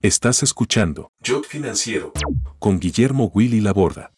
Estás escuchando Jot Financiero con Guillermo Willy Laborda.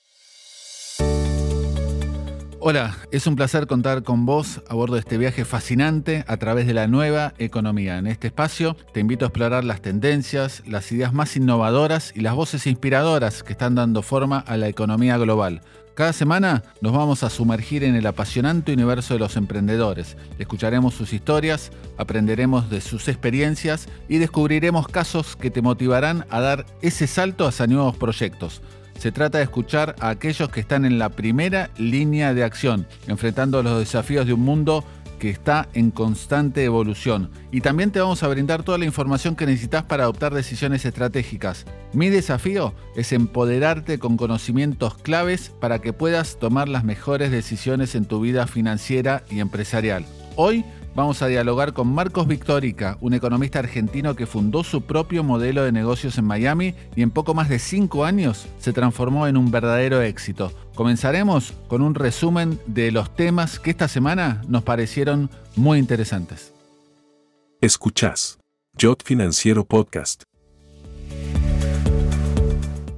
Hola, es un placer contar con vos a bordo de este viaje fascinante a través de la nueva economía. En este espacio te invito a explorar las tendencias, las ideas más innovadoras y las voces inspiradoras que están dando forma a la economía global. Cada semana nos vamos a sumergir en el apasionante universo de los emprendedores. Escucharemos sus historias, aprenderemos de sus experiencias y descubriremos casos que te motivarán a dar ese salto hacia nuevos proyectos. Se trata de escuchar a aquellos que están en la primera línea de acción, enfrentando los desafíos de un mundo que está en constante evolución. Y también te vamos a brindar toda la información que necesitas para adoptar decisiones estratégicas. Mi desafío es empoderarte con conocimientos claves para que puedas tomar las mejores decisiones en tu vida financiera y empresarial. Hoy Vamos a dialogar con Marcos Victorica, un economista argentino que fundó su propio modelo de negocios en Miami y en poco más de cinco años se transformó en un verdadero éxito. Comenzaremos con un resumen de los temas que esta semana nos parecieron muy interesantes. Escuchás Jot Financiero Podcast.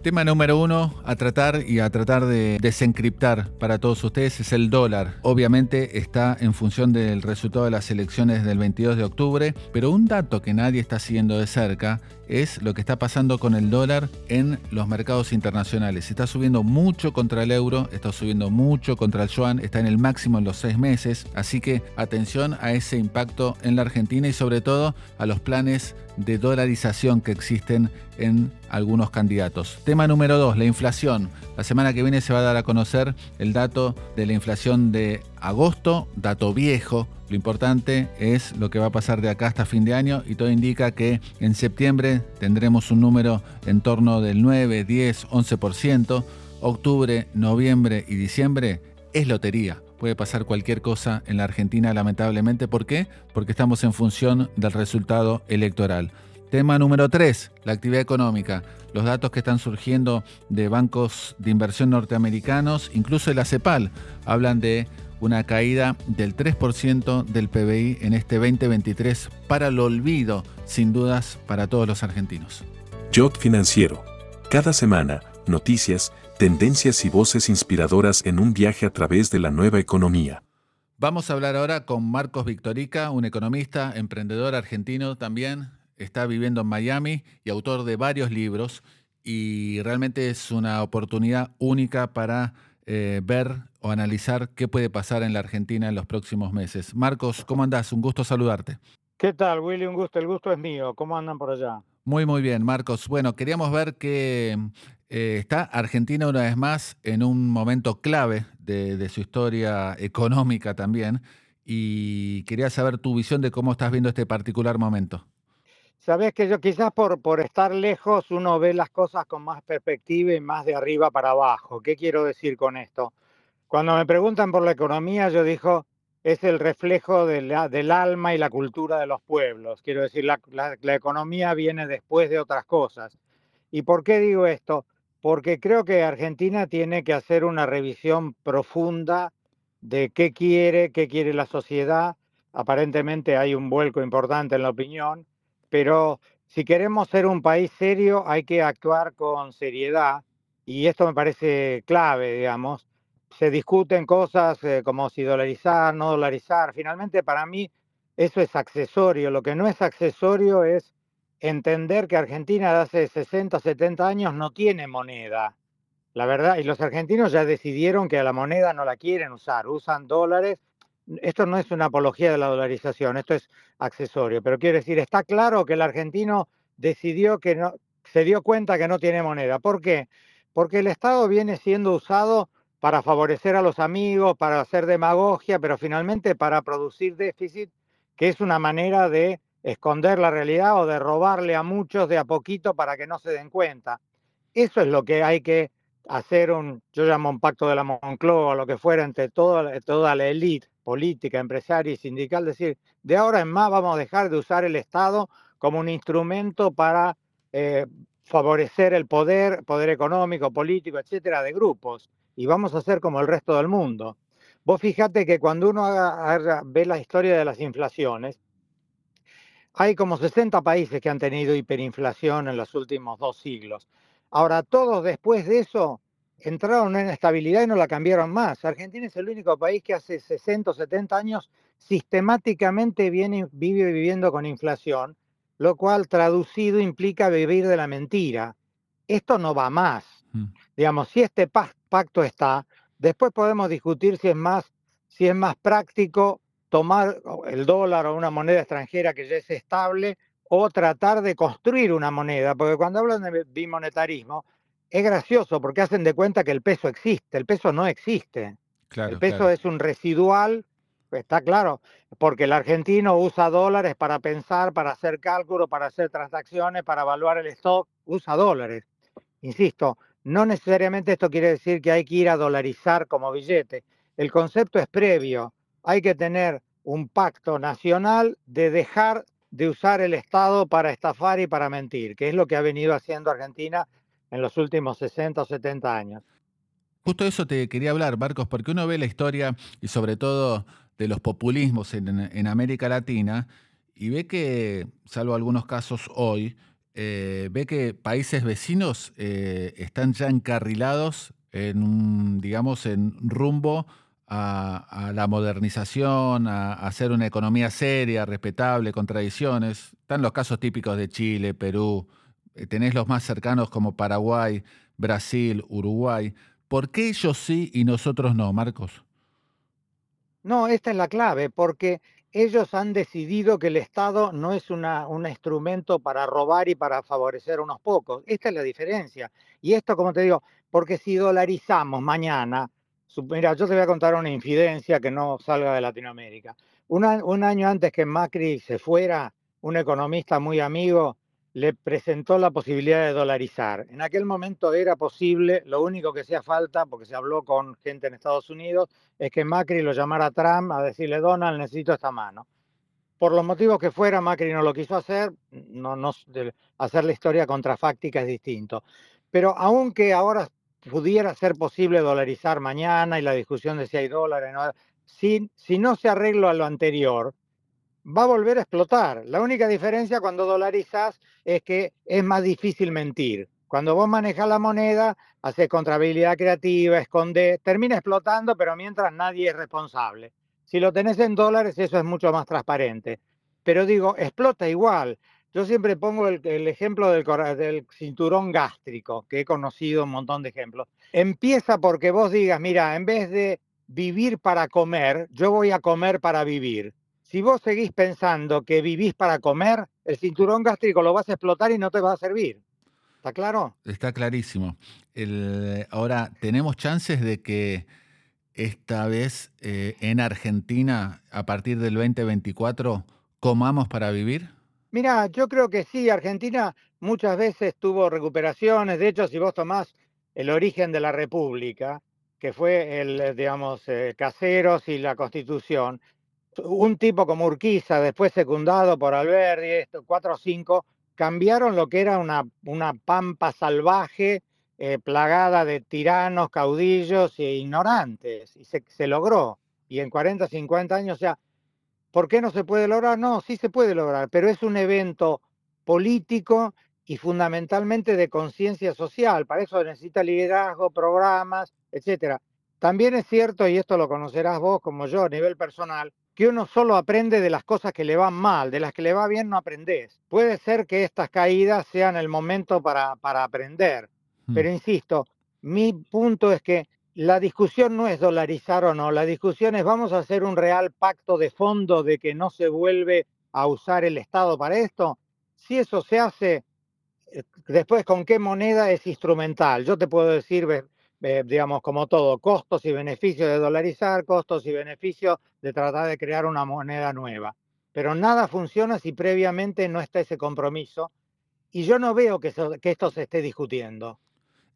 Tema número uno a tratar y a tratar de desencriptar para todos ustedes es el dólar. Obviamente está en función del resultado de las elecciones del 22 de octubre, pero un dato que nadie está siguiendo de cerca es lo que está pasando con el dólar en los mercados internacionales. Está subiendo mucho contra el euro, está subiendo mucho contra el yuan, está en el máximo en los seis meses, así que atención a ese impacto en la Argentina y sobre todo a los planes de dolarización que existen en algunos candidatos. Tema número dos, la inflación. La semana que viene se va a dar a conocer el dato de la inflación de agosto, dato viejo. Lo importante es lo que va a pasar de acá hasta fin de año y todo indica que en septiembre tendremos un número en torno del 9, 10, 11%. Octubre, noviembre y diciembre es lotería puede pasar cualquier cosa en la Argentina, lamentablemente. ¿Por qué? Porque estamos en función del resultado electoral. Tema número 3, la actividad económica. Los datos que están surgiendo de bancos de inversión norteamericanos, incluso de la CEPAL, hablan de una caída del 3% del PBI en este 2023 para el olvido, sin dudas, para todos los argentinos. Jot Financiero. Cada semana, noticias, tendencias y voces inspiradoras en un viaje a través de la nueva economía. Vamos a hablar ahora con Marcos Victorica, un economista, emprendedor argentino también, está viviendo en Miami y autor de varios libros y realmente es una oportunidad única para eh, ver o analizar qué puede pasar en la Argentina en los próximos meses. Marcos, ¿cómo andás? Un gusto saludarte. ¿Qué tal, Willy? Un gusto, el gusto es mío. ¿Cómo andan por allá? Muy, muy bien, Marcos. Bueno, queríamos ver que eh, está Argentina una vez más en un momento clave de, su historia económica también y quería saber tu visión de cómo estás viendo este particular momento. Sabes que yo quizás por, por estar lejos uno ve las cosas con más perspectiva y más de arriba para abajo. ¿Qué quiero decir con esto? Cuando me preguntan por la economía, yo digo, es el reflejo del alma y la cultura de los pueblos. Quiero decir, la, la economía viene después de otras cosas. ¿Y por qué digo esto? porque creo que Argentina tiene que hacer una revisión profunda de qué quiere, qué quiere la sociedad. Aparentemente hay un vuelco importante en la opinión, pero si queremos ser un país serio hay que actuar con seriedad y esto me parece clave, digamos. Se discuten cosas eh, como si dolarizar, no dolarizar. Finalmente, para mí, eso es accesorio. Lo que no es accesorio es entender que Argentina de hace 60, 70 años no tiene moneda. La verdad, y los argentinos ya decidieron que a la moneda no la quieren usar, usan dólares. Esto no es una apología de la dolarización, esto es accesorio, pero quiero decir, está claro que el argentino decidió que no, se dio cuenta que no tiene moneda. ¿Por qué? Porque el Estado viene siendo usado para favorecer a los amigos, para hacer demagogia, pero finalmente para producir déficit, que es una manera de esconder la realidad o de robarle a muchos de a poquito para que no se den cuenta. Eso es lo que hay que hacer un, yo llamo un pacto de la Moncloa, lo que fuera, entre toda, toda la élite política, empresaria y sindical, decir, de ahora en más vamos a dejar de usar el Estado como un instrumento para eh, favorecer el poder, poder económico, político, etcétera, de grupos, y vamos a hacer como el resto del mundo. Vos fíjate que cuando uno ve la historia de las inflaciones, hay como 60 países que han tenido hiperinflación en los últimos dos siglos. Ahora, todos después de eso entraron en estabilidad y no la cambiaron más. Argentina es el único país que hace 60 o 70 años sistemáticamente viene, vive viviendo con inflación, lo cual traducido implica vivir de la mentira. Esto no va más. Mm. Digamos, si este pacto está, después podemos discutir si es más, si es más práctico tomar el dólar o una moneda extranjera que ya es estable o tratar de construir una moneda, porque cuando hablan de bimonetarismo, es gracioso porque hacen de cuenta que el peso existe, el peso no existe. el peso es un residual, está claro, porque el argentino usa dólares para pensar, para hacer cálculos, para hacer transacciones, para evaluar el stock, usa dólares. Insisto, no necesariamente esto quiere decir que hay que ir a dolarizar como billete. El concepto es previo. Hay que tener un pacto nacional de dejar de usar el Estado para estafar y para mentir, que es lo que ha venido haciendo Argentina en los últimos 60 o 70 años. Justo eso te quería hablar, Marcos, porque uno ve la historia y sobre todo de los populismos en, América Latina y ve que, salvo algunos casos hoy, eh, ve que países vecinos eh, están ya encarrilados en digamos, en rumbo a, la modernización, a, a, hacer una economía seria, respetable, con tradiciones. Están los casos típicos de Chile, Perú, eh, tenés los más cercanos como Paraguay, Brasil, Uruguay. ¿Por qué ellos sí y nosotros no, Marcos? No, esta es la clave, porque ellos han decidido que el Estado no es un instrumento para robar y para favorecer a unos pocos. Esta es la diferencia. Y esto, como te digo, porque si dolarizamos mañana, mira, yo te voy a contar una infidencia que no salga de Latinoamérica. un año antes que Macri se fuera, un economista muy amigo le presentó la posibilidad de dolarizar. En aquel momento era posible, lo único que hacía falta, porque se habló con gente en Estados Unidos, es que Macri lo llamara a Trump a decirle, Donald, necesito esta mano. Por los motivos que fuera, Macri no lo quiso hacer, no, no, hacer la historia contrafáctica es distinto. Pero aunque ahora pudiera ser posible dolarizar mañana y la discusión de si hay dólares, no, si, si no se arregla lo anterior, va a volver a explotar. La única diferencia cuando dolarizas es que es más difícil mentir. Cuando vos manejas la moneda, haces contrahabilidad creativa, escondes, termina explotando, pero mientras nadie es responsable. Si lo tenés en dólares, eso es mucho más transparente. Pero digo, explota igual. Yo siempre pongo el, ejemplo del, del, cinturón gástrico, que he conocido un montón de ejemplos. Empieza porque vos digas, mira, en vez de vivir para comer, yo voy a comer para vivir. Si vos seguís pensando que vivís para comer, el cinturón gástrico lo vas a explotar y no te va a servir. ¿Está claro? Está clarísimo. ahora, ¿tenemos chances de que esta vez eh, en Argentina, a partir del 2024, comamos para vivir? Mira, yo creo que sí. Argentina muchas veces tuvo recuperaciones. De hecho, si vos tomás el origen de la República, que fue el, digamos, eh, caseros y la Constitución, un tipo como Urquiza, después secundado por Alberdi, cuatro o cinco, cambiaron lo que era una, una pampa salvaje, eh, plagada de tiranos, caudillos e ignorantes, y se, se, logró. Y en 40, 50 años, o sea, ¿por qué no se puede lograr? No, sí se puede lograr, pero es un evento político y fundamentalmente de conciencia social. Para eso necesita liderazgo, programas, etcétera. También es cierto, y esto lo conocerás vos como yo a nivel personal, que uno solo aprende de las cosas que le van mal, de las que le va bien no aprendes. Puede ser que estas caídas sean el momento para, para aprender, hmm. pero insisto, mi punto es que la discusión no es dolarizar o no, la discusión es vamos a hacer un real pacto de fondo de que no se vuelve a usar el Estado para esto. Si eso se hace, eh, después con qué moneda es instrumental. Yo te puedo decir, eh, digamos, como todo, costos y beneficios de dolarizar, costos y beneficios de tratar de crear una moneda nueva. Pero nada funciona si previamente no está ese compromiso. Y yo no veo que, que esto se esté discutiendo.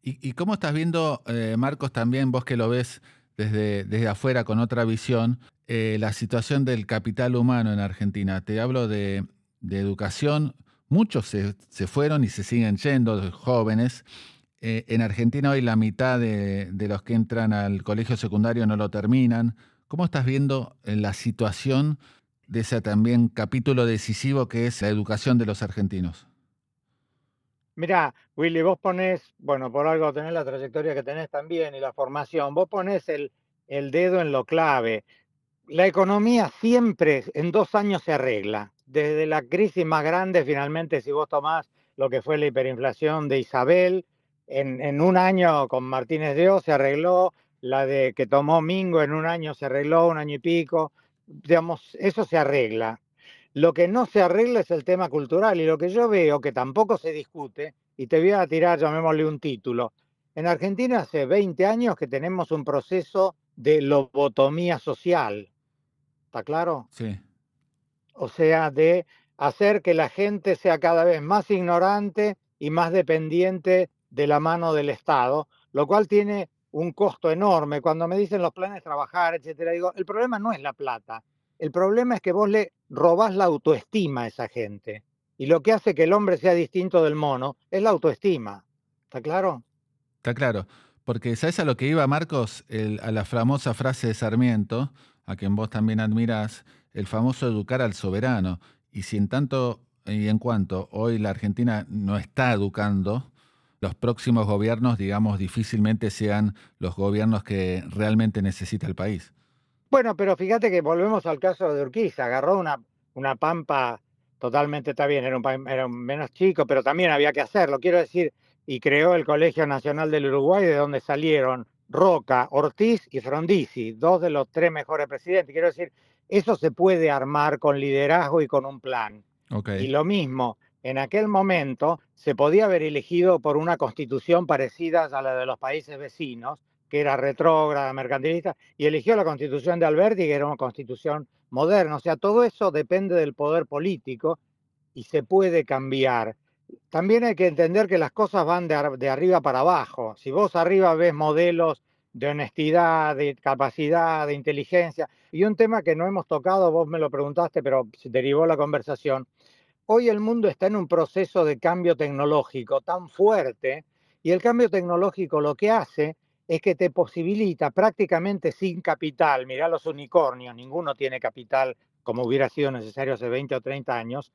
¿Y, cómo estás viendo, eh, Marcos, también vos que lo ves desde, desde afuera con otra visión, eh, la situación del capital humano en Argentina? Te hablo de, de educación. Muchos se, se, fueron y se siguen yendo, jóvenes, eh, en Argentina hoy la mitad de, los que entran al colegio secundario no lo terminan. ¿Cómo estás viendo eh, la situación de ese también capítulo decisivo que es la educación de los argentinos? Mirá, Willy, vos ponés, bueno, por algo tenés la trayectoria que tenés también y la formación, vos ponés el, el dedo en lo clave. La economía siempre en dos años se arregla. Desde la crisis más grande, finalmente, si vos tomás lo que fue la hiperinflación de Isabel, en, en un año con Martínez de O se arregló, la de que tomó Mingo en un año se arregló, un año y pico. Digamos, eso se arregla. Lo que no se arregla es el tema cultural y lo que yo veo que tampoco se discute, y te voy a tirar, llamémosle un título. En Argentina hace 20 años que tenemos un proceso de lobotomía social. ¿Está claro? Sí. O sea, de hacer que la gente sea cada vez más ignorante y más dependiente de la mano del Estado, lo cual tiene un costo enorme. Cuando me dicen los planes trabajar, etcétera, digo, el problema no es la plata, el problema es que vos le robás la autoestima a esa gente. Y lo que hace que el hombre sea distinto del mono es la autoestima. ¿Está claro? Está claro. Porque, ¿sabes a lo que iba, Marcos? a la famosa frase de Sarmiento, a quien vos también admirás, el famoso educar al soberano. Y si en tanto y en cuanto hoy la Argentina no está educando, los próximos gobiernos, digamos, difícilmente sean los gobiernos que realmente necesita el país. Bueno, pero fíjate que volvemos al caso de Urquiza, agarró una, una pampa totalmente, está bien, era, un, era menos chico, pero también había que hacerlo, quiero decir, y creó el Colegio Nacional del Uruguay, de donde salieron Roca, Ortiz y Frondizi, dos de los tres mejores presidentes. Quiero decir, eso se puede armar con liderazgo y con un plan. Y lo mismo, en aquel momento se podía haber elegido por una constitución parecida a la de los países vecinos, que era retrógrada, mercantilista, y eligió la constitución de Alberti, que era una constitución moderna. O sea, todo eso depende del poder político y se puede cambiar. También hay que entender que las cosas van de, arriba para abajo. Si vos arriba ves modelos de honestidad, de capacidad, de inteligencia, y un tema que no hemos tocado, vos me lo preguntaste, pero se derivó la conversación. Hoy el mundo está en un proceso de cambio tecnológico tan fuerte, y el cambio tecnológico lo que hace es que te posibilita prácticamente sin capital, mirá los unicornios, ninguno tiene capital como hubiera sido necesario hace 20 o 30 años,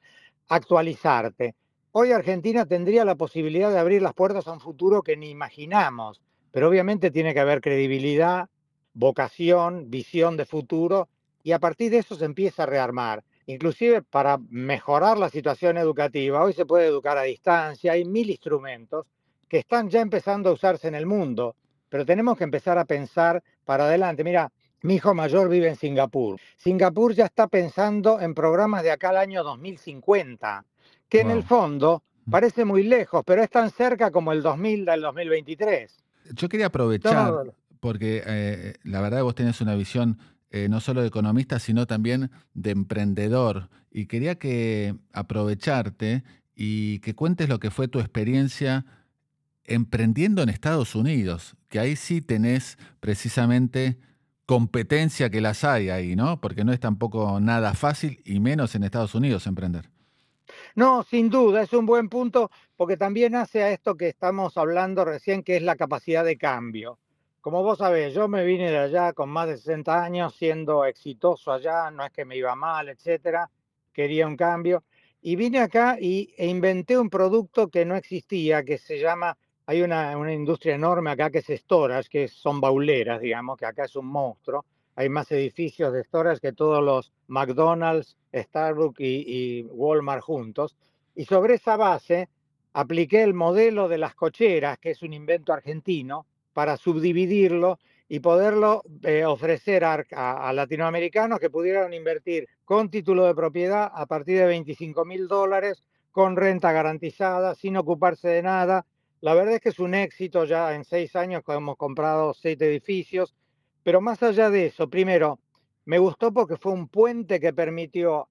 actualizarte. Hoy Argentina tendría la posibilidad de abrir las puertas a un futuro que ni imaginamos, pero obviamente tiene que haber credibilidad, vocación, visión de futuro, y a partir de eso se empieza a rearmar. Inclusive para mejorar la situación educativa, hoy se puede educar a distancia, hay mil instrumentos que están ya empezando a usarse en el mundo pero tenemos que empezar a pensar para adelante. Mira, mi hijo mayor vive en Singapur. Singapur ya está pensando en programas de acá al año 2050, que en el fondo mm. parece muy lejos, pero es tan cerca como el 2000 del 2023. Yo quería aprovechar, porque eh, la verdad vos tenés una visión eh, no solo de economista, sino también de emprendedor. Y quería que aprovecharte y que cuentes lo que fue tu experiencia emprendiendo en Estados Unidos, que ahí sí tenés precisamente competencia que las hay ahí, ¿no? Porque no es tampoco nada fácil y menos en Estados Unidos emprender. No, sin duda, es un buen punto porque también hace a esto que estamos hablando recién, que es la capacidad de cambio. Como vos sabés, yo me vine de allá con más de 60 años, siendo exitoso allá, no es que me iba mal, etcétera, quería un cambio. Y vine acá y, e inventé un producto que no existía, que se llama hay una, industria enorme acá que es storage, que son bauleras, digamos, que acá es un monstruo. Hay más edificios de storage que todos los McDonald's, Starbucks y, Walmart juntos. Y sobre esa base apliqué el modelo de las cocheras, que es un invento argentino, para subdividirlo y poderlo eh, ofrecer a, latinoamericanos que pudieran invertir con título de propiedad a partir de 25 mil dólares, con renta garantizada, sin ocuparse de nada, la verdad es que es un éxito, ya en seis años hemos comprado siete edificios, pero más allá de eso, primero, me gustó porque fue un puente que permitió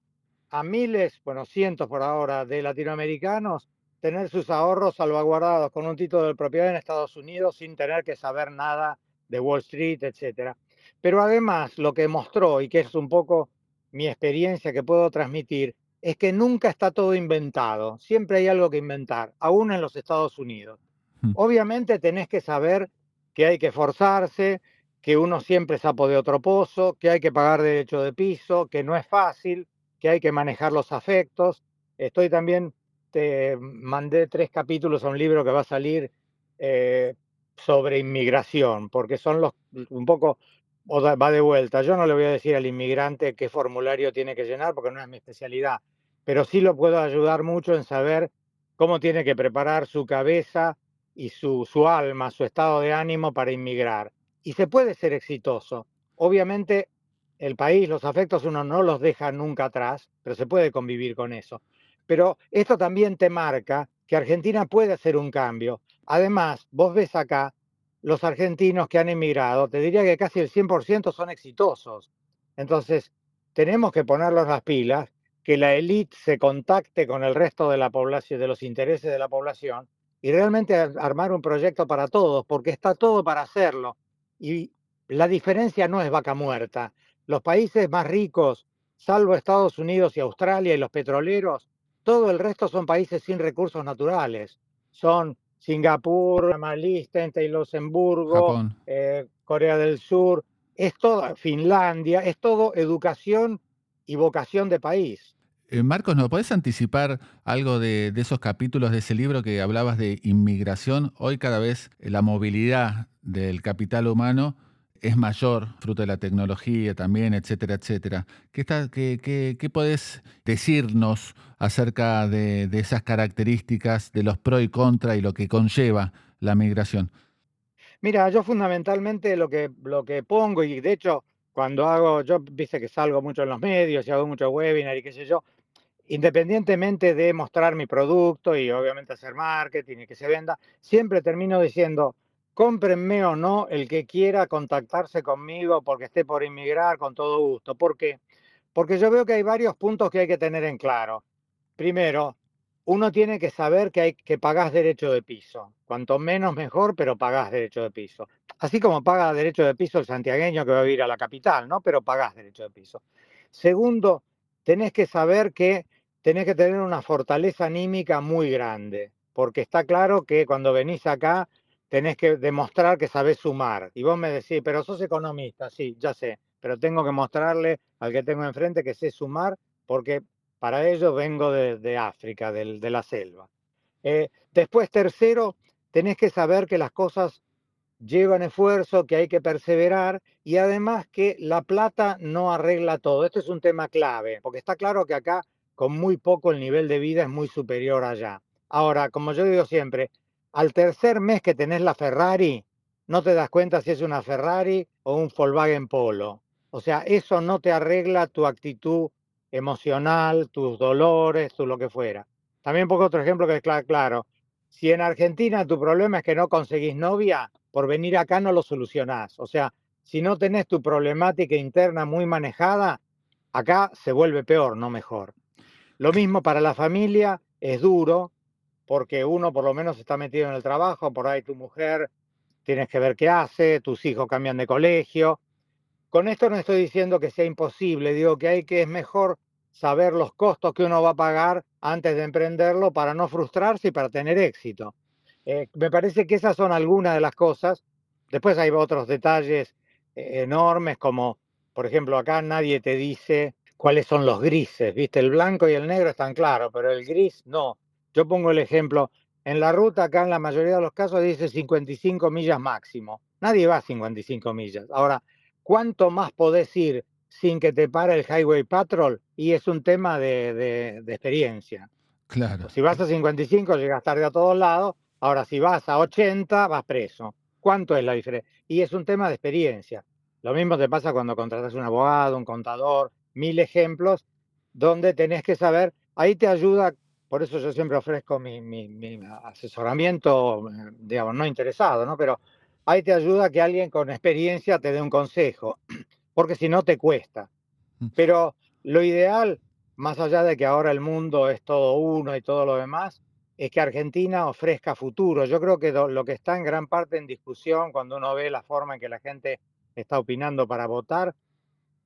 a miles, bueno, cientos por ahora, de latinoamericanos tener sus ahorros salvaguardados con un título de propiedad en Estados Unidos sin tener que saber nada de Wall Street, etc. Pero además, lo que mostró, y que es un poco mi experiencia que puedo transmitir, es que nunca está todo inventado, siempre hay algo que inventar, aún en los Estados Unidos. Hmm. Obviamente tenés que saber que hay que forzarse, que uno siempre sapo de otro pozo, que hay que pagar derecho de piso, que no es fácil, que hay que manejar los afectos. Estoy también, mandé tres capítulos a un libro que va a salir eh, sobre inmigración, porque son los un poco va de vuelta. Yo no le voy a decir al inmigrante qué formulario tiene que llenar porque no es mi especialidad, pero sí lo puedo ayudar mucho en saber cómo tiene que preparar su cabeza y su, su alma, su estado de ánimo para inmigrar. Y se puede ser exitoso. Obviamente el país, los afectos uno no los deja nunca atrás, pero se puede convivir con eso. Pero esto también te marca que Argentina puede hacer un cambio. Además, vos ves acá los argentinos que han emigrado, te diría que casi el 100% son exitosos. Entonces, tenemos que ponerlos las pilas, que la élite se contacte con el resto de la población, de los intereses de la población, y realmente armar un proyecto para todos, porque está todo para hacerlo. Y la diferencia no es vaca muerta. Los países más ricos, salvo Estados Unidos y Australia y los petroleros, todo el resto son países sin recursos naturales. Son Singapur, y Luxemburgo, eh, Corea del Sur, es todo, Finlandia, es todo educación y vocación de país. Eh, Marcos, ¿nos podés anticipar algo de, esos capítulos de ese libro que hablabas de inmigración? Hoy cada vez la movilidad del capital humano es mayor, fruto de la tecnología también, etcétera, etcétera. ¿Qué, está, podés decirnos acerca de, esas características, de los pros y contras y lo que conlleva la migración? Mira, yo fundamentalmente lo que, lo que pongo, y de hecho, cuando hago, yo viste que salgo mucho en los medios y hago muchos webinars y qué sé yo, independientemente de mostrar mi producto y obviamente hacer marketing y que se venda, siempre termino diciendo, cómprenme o no el que quiera contactarse conmigo porque esté por inmigrar con todo gusto. ¿Por qué? Porque yo veo que hay varios puntos que hay que tener en claro. Primero, uno tiene que saber que hay que pagar derecho de piso. Cuanto menos mejor, pero pagás derecho de piso. Así como paga derecho de piso el santiagueño que va a vivir a la capital, ¿no? Pero pagás derecho de piso. Segundo, tenés que saber que tenés que tener una fortaleza anímica muy grande, porque está claro que cuando venís acá tenés que demostrar que sabés sumar. Y vos me decís, pero sos economista, sí, ya sé, pero tengo que mostrarle al que tengo enfrente que sé sumar porque para ello vengo de, África, de, de, la selva. Eh, después, tercero, tenés que saber que las cosas llevan esfuerzo, que hay que perseverar y además que la plata no arregla todo. Esto es un tema clave, porque está claro que acá con muy poco el nivel de vida es muy superior allá. Ahora, como yo digo siempre, al tercer mes que tenés la Ferrari, no te das cuenta si es una Ferrari o un Volkswagen Polo. O sea, eso no te arregla tu actitud emocional, tus dolores, tu lo que fuera. También pongo otro ejemplo que es claro. Si en Argentina tu problema es que no conseguís novia, por venir acá no lo solucionás. O sea, si no tenés tu problemática interna muy manejada, acá se vuelve peor, no mejor. Lo mismo para la familia, es duro, porque uno por lo menos está metido en el trabajo, por ahí tu mujer tienes que ver qué hace, tus hijos cambian de colegio. Con esto no estoy diciendo que sea imposible, digo que hay que es mejor saber los costos que uno va a pagar antes de emprenderlo para no frustrarse y para tener éxito. Eh, me parece que esas son algunas de las cosas. Después hay otros detalles eh, enormes como, por ejemplo, acá nadie te dice cuáles son los grises, ¿viste? El blanco y el negro están claros, pero el gris no. Yo pongo el ejemplo, en la ruta acá en la mayoría de los casos dice 55 millas máximo. Nadie va a 55 millas. Ahora, ¿cuánto más podés ir sin que te pare el Highway Patrol? Y es un tema de, experiencia. Claro. Si vas a 55 llegas tarde a todos lados. Ahora, si vas a 80 vas preso. ¿Cuánto es la diferencia? Y es un tema de experiencia. Lo mismo te pasa cuando contratas un abogado, un contador, mil ejemplos, donde tenés que saber, ahí te ayuda por eso yo siempre ofrezco mi, asesoramiento, eh, digamos, no interesado, ¿no? Pero ahí te ayuda que alguien con experiencia te dé un consejo, porque si no te cuesta. Mm. Pero lo ideal, más allá de que ahora el mundo es todo uno y todo lo demás, es que Argentina ofrezca futuro. Yo creo que lo que está en gran parte en discusión cuando uno ve la forma en que la gente está opinando para votar,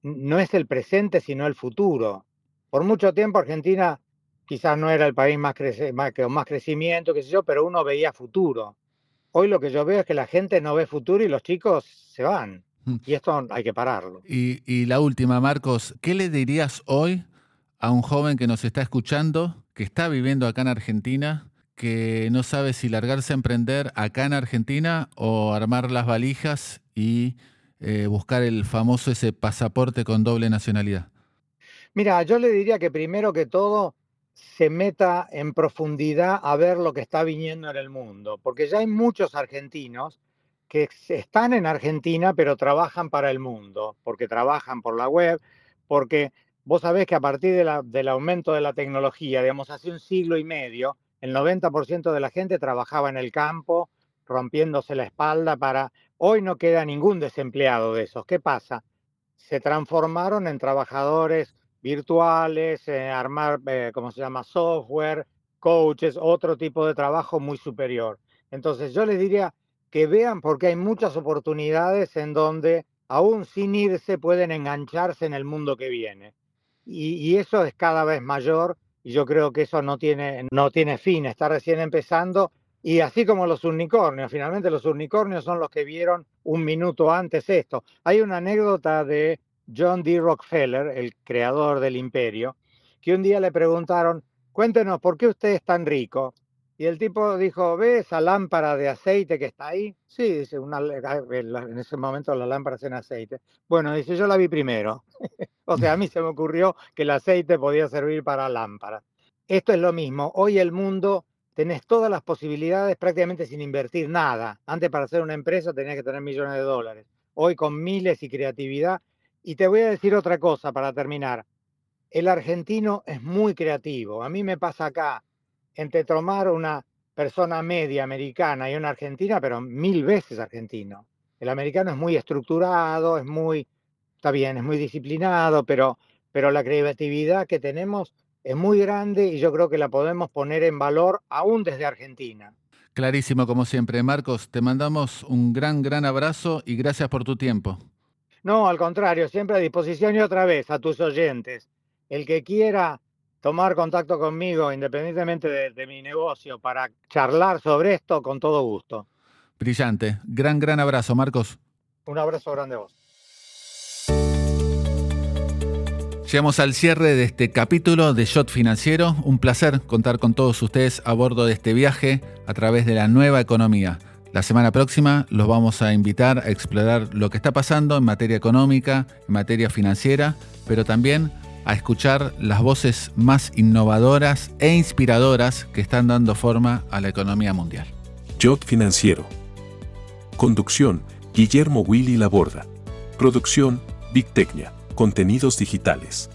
no es el presente, sino el futuro. Por mucho tiempo Argentina quizás no era el país más, más, con más crecimiento, qué sé yo, pero uno veía futuro. Hoy lo que yo veo es que la gente no ve futuro y los chicos se van. Mm. Y esto hay que pararlo. Y, y la última, Marcos, ¿qué le dirías hoy a un joven que nos está escuchando, que está viviendo acá en Argentina, que no sabe si largarse a emprender acá en Argentina o armar las valijas y eh, buscar el famoso ese pasaporte con doble nacionalidad? Mira, yo le diría que primero que todo se meta en profundidad a ver lo que está viniendo en el mundo, porque ya hay muchos argentinos que están en Argentina pero trabajan para el mundo, porque trabajan por la web, porque vos sabés que a partir del aumento de la tecnología, digamos, hace un siglo y medio, el 90% de la gente trabajaba en el campo, rompiéndose la espalda para... Hoy no queda ningún desempleado de esos. ¿Qué pasa? Se transformaron en trabajadores virtuales, eh, armar, eh, ¿cómo se llama?, software, coaches, otro tipo de trabajo muy superior. Entonces yo les diría que vean porque hay muchas oportunidades en donde aún sin irse pueden engancharse en el mundo que viene. Y, y eso es cada vez mayor y yo creo que eso no tiene, no tiene fin, está recién empezando. Y así como los unicornios, finalmente los unicornios son los que vieron un minuto antes esto. Hay una anécdota de John D. Rockefeller, el creador del imperio, que un día le preguntaron, cuéntenos, ¿por qué usted es tan rico? Y el tipo dijo, ¿ve esa lámpara de aceite que está ahí? Sí, dice, una, en ese momento la lámpara en aceite. Bueno, dice, yo la vi primero. O sea, a mí se me ocurrió que el aceite podía servir para lámparas. Esto es lo mismo. Hoy el mundo tenés todas las posibilidades prácticamente sin invertir nada. Antes para hacer una empresa tenías que tener millones de dólares. Hoy con miles y creatividad. Y te voy a decir otra cosa para terminar. El argentino es muy creativo. A mí me pasa acá, entre tomar una persona media americana y una argentina, pero mil veces argentino. El americano es muy estructurado, es muy está bien, es muy disciplinado, pero, pero la creatividad que tenemos es muy grande y yo creo que la podemos poner en valor aún desde Argentina. Clarísimo, como siempre. Marcos, te mandamos un gran, gran abrazo y gracias por tu tiempo. No, al contrario, siempre a disposición y otra vez a tus oyentes. El que quiera tomar contacto conmigo, independientemente de, de mi negocio, para charlar sobre esto, con todo gusto. Brillante. Gran, gran abrazo, Marcos. Un abrazo grande a vos. Llegamos al cierre de este capítulo de Shot Financiero. Un placer contar con todos ustedes a bordo de este viaje a través de la nueva economía. La semana próxima los vamos a invitar a explorar lo que está pasando en materia económica, en materia financiera, pero también a escuchar las voces más innovadoras e inspiradoras que están dando forma a la economía mundial. Shot Financiero. Conducción, Guillermo Willy Laborda. Producción, Big Contenidos digitales.